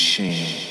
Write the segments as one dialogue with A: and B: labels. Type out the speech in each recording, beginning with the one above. A: machine.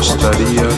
A: estaría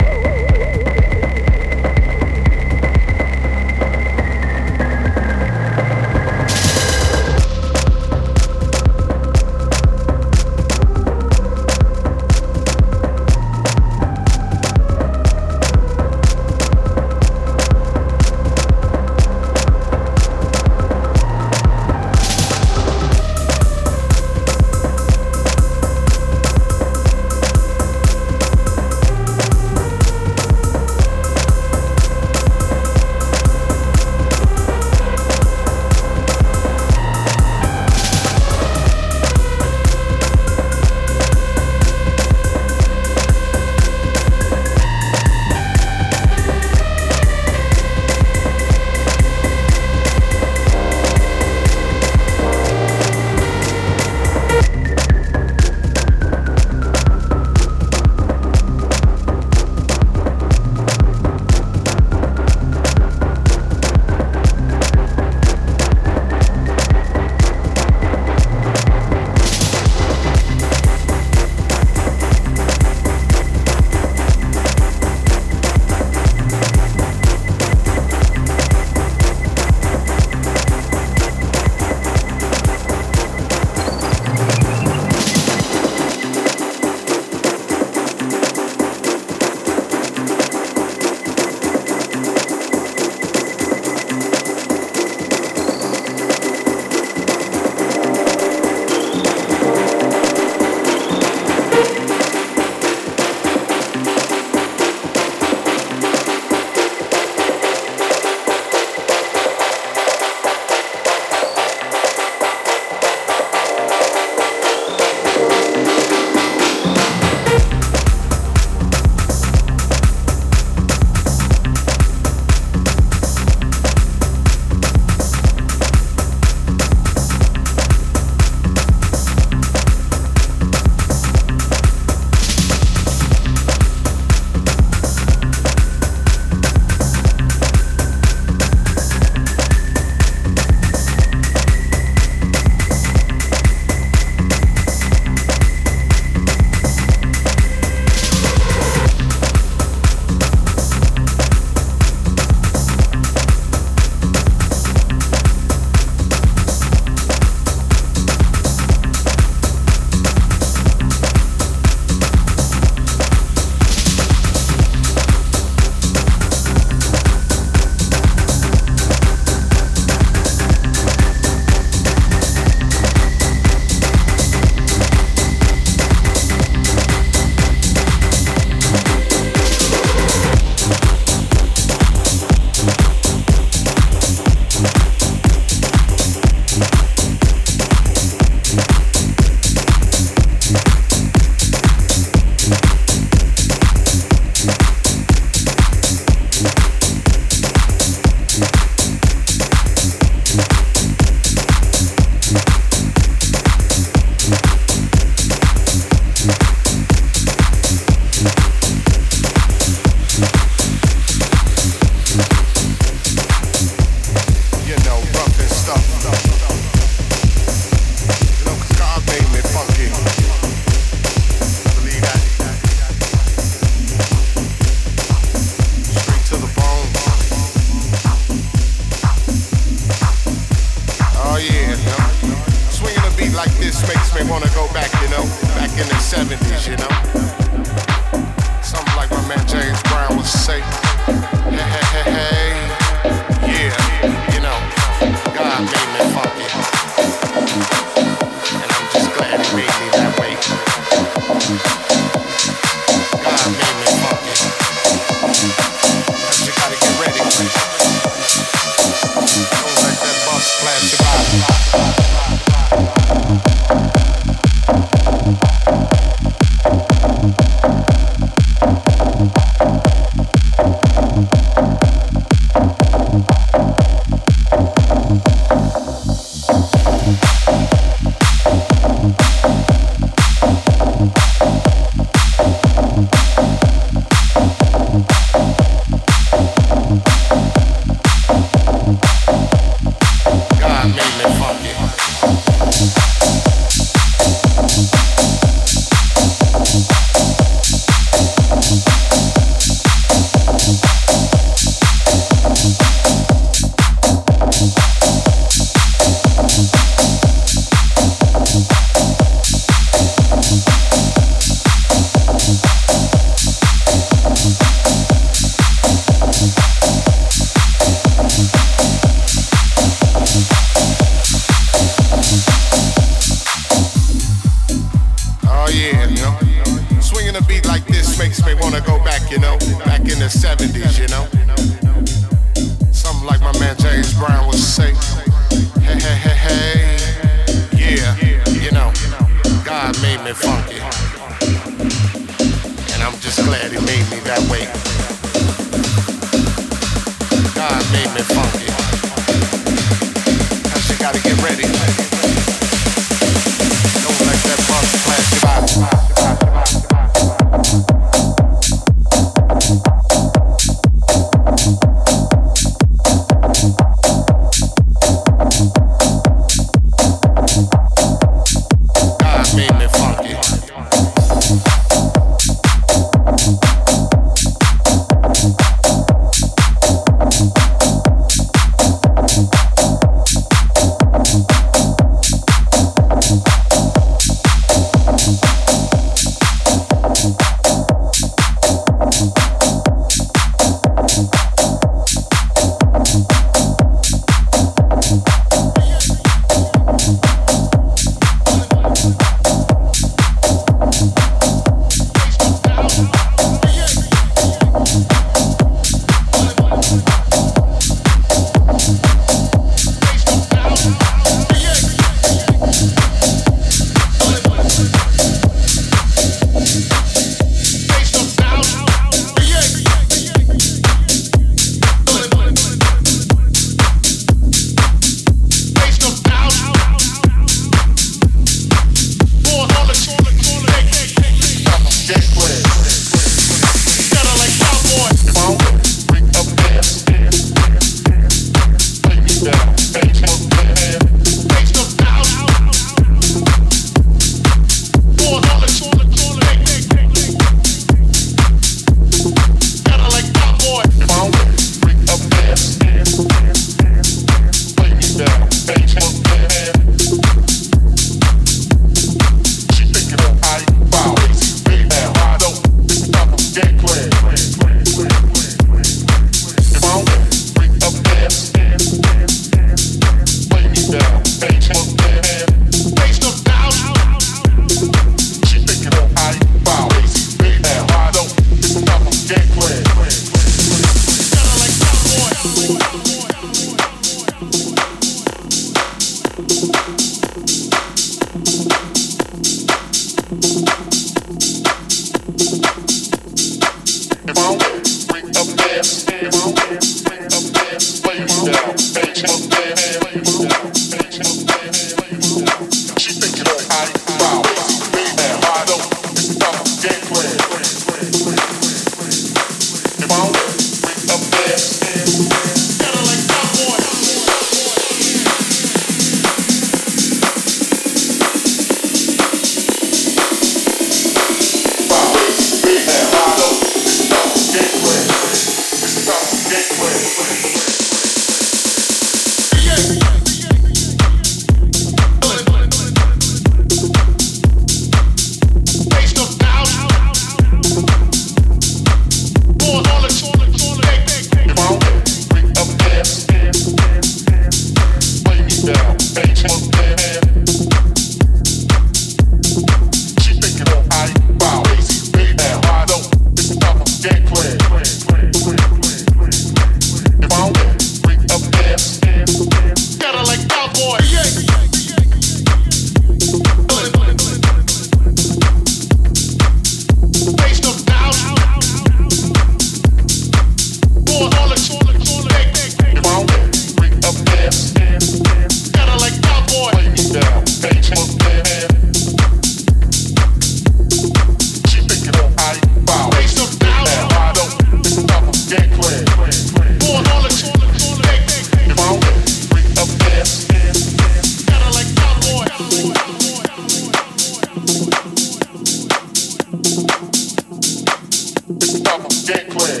A: Stop, get clear.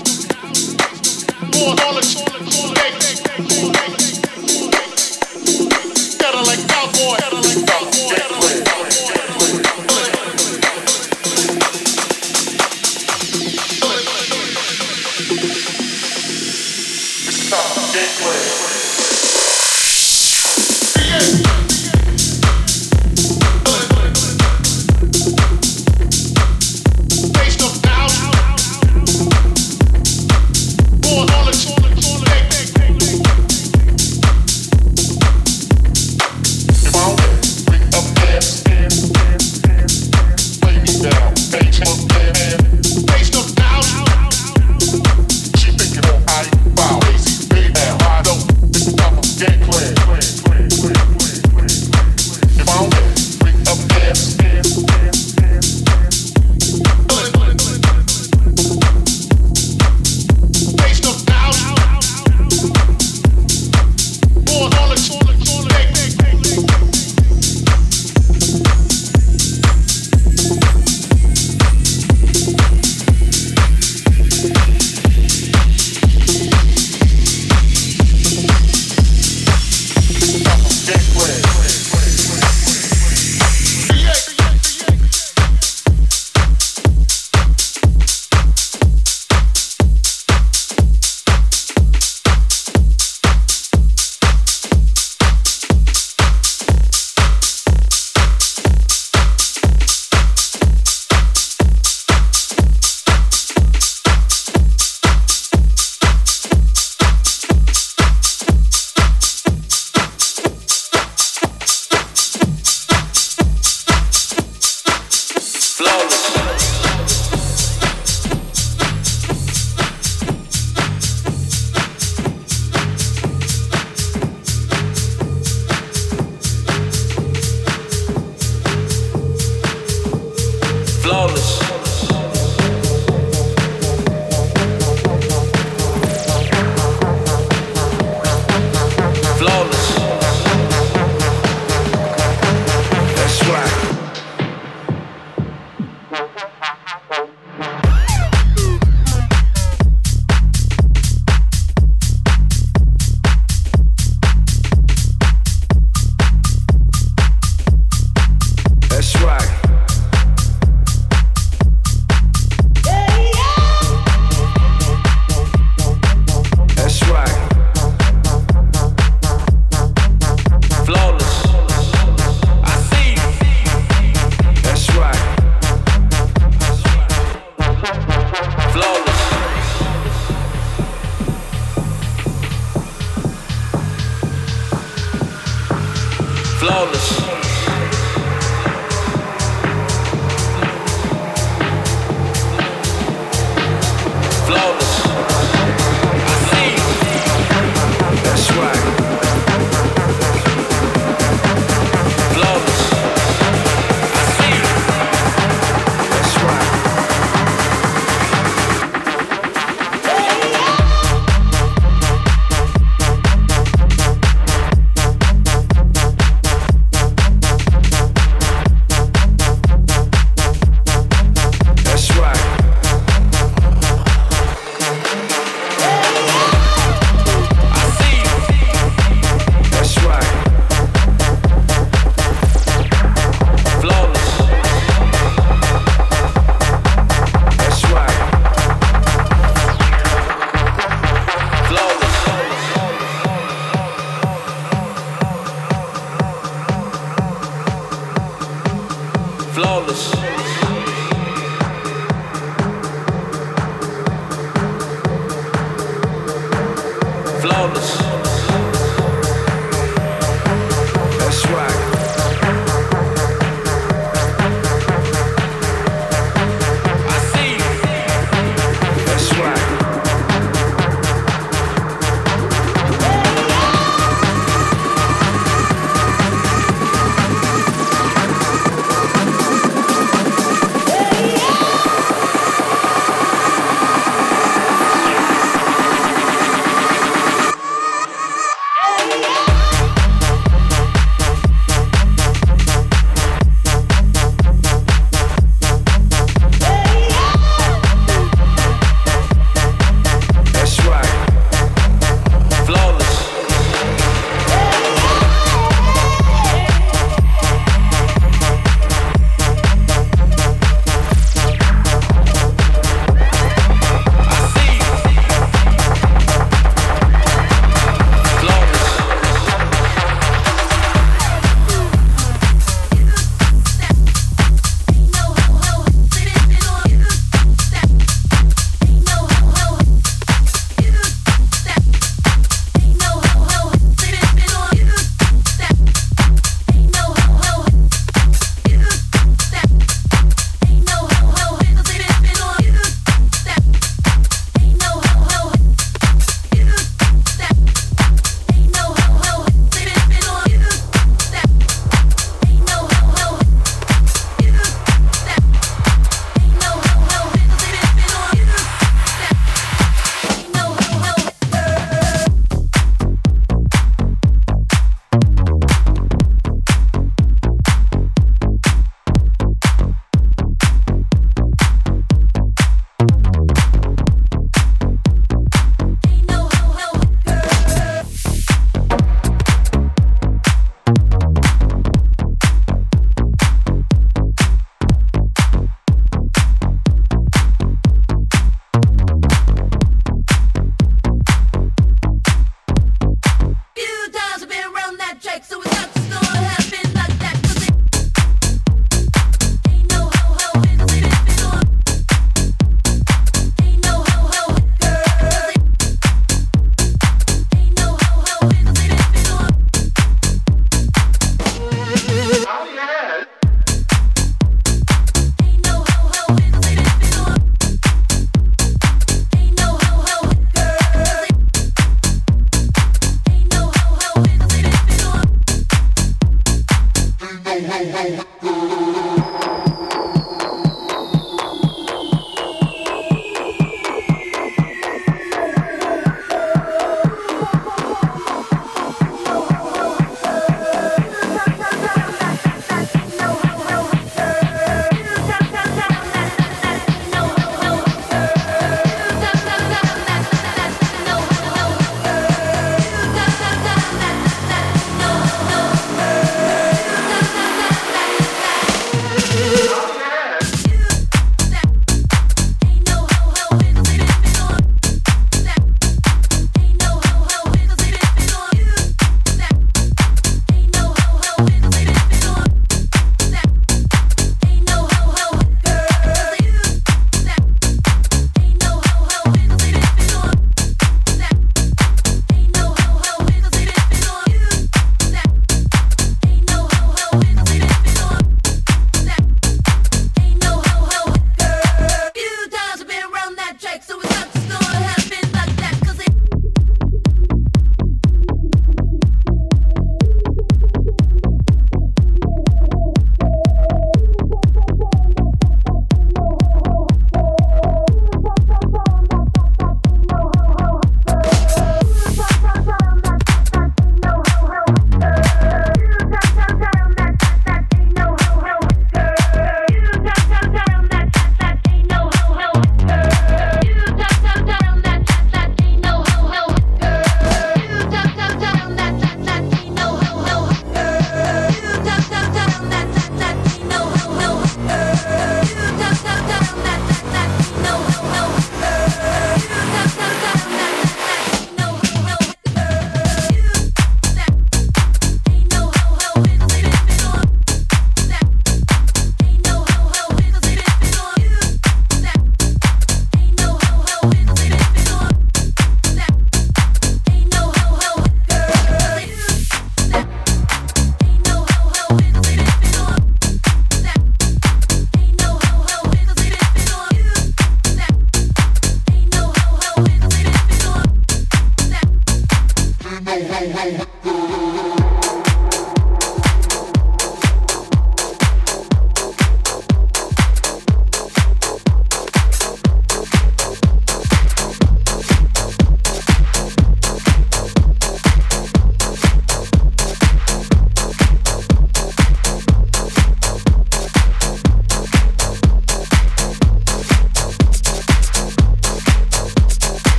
A: doubt.